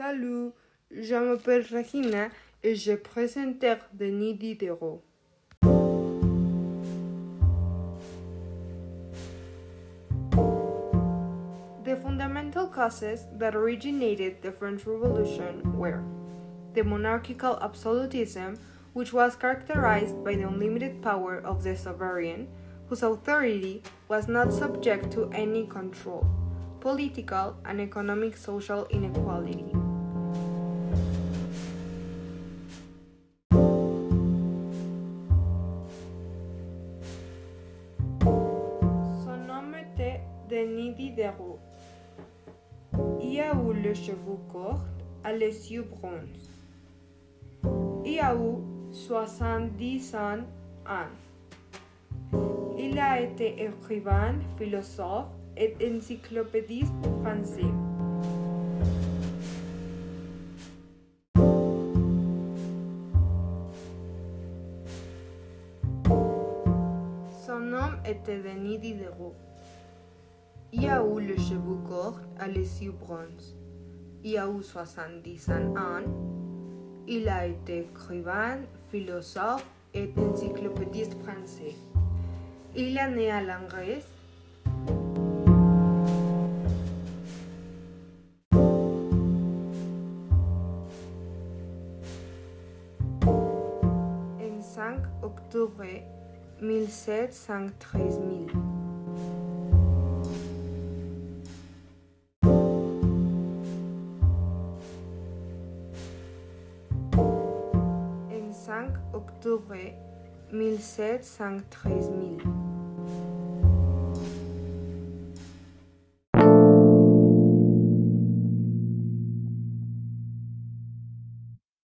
Je m'appelle Regina et je présenterai Denis Diderot. The fundamental causes that originated the French Revolution were the monarchical absolutism, which was characterized by the unlimited power of the sovereign, whose authority was not subject to any control, political and economic social inequality. Denis Diderot. Il a eu le cheveux court à les yeux bronzes. Il a eu 70 ans. Il a été écrivain, philosophe et encyclopédiste français. Son nom était Denis Diderot. Il a eu le cheveux court à les yeux bronzes. Il a eu 70 ans. Il a été écrivain, philosophe et encyclopédiste français. Il est né à Langres. En 5 octobre 1713 octobre 1713